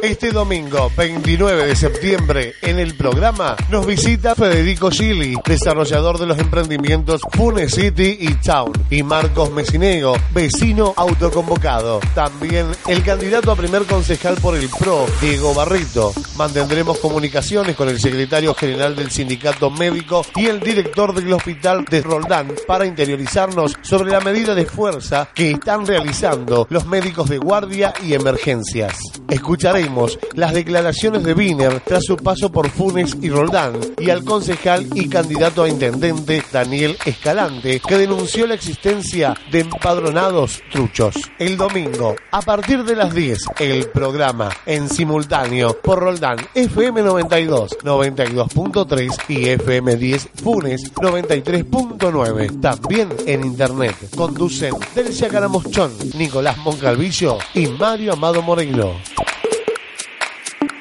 Este domingo 29 de septiembre en el programa nos visita Federico Gili, desarrollador de los emprendimientos Pune City y Town, y Marcos Mesinego, vecino autoconvocado. También el candidato a primer concejal por el PRO, Diego Barrito. Mantendremos comunicaciones con el secretario general del sindicato médico y el director del hospital de Roldán para interiorizarnos sobre la medida de fuerza que están realizando los médicos de guardia y emergencias. Las declaraciones de Wiener tras su paso por Funes y Roldán y al concejal y candidato a intendente Daniel Escalante que denunció la existencia de empadronados truchos. El domingo, a partir de las 10, el programa en simultáneo por Roldán FM 92, 92.3 y FM 10 Funes 93.9. También en internet. Conducen Delcia Caramochón, Nicolás Moncalvillo y Mario Amado Moreno.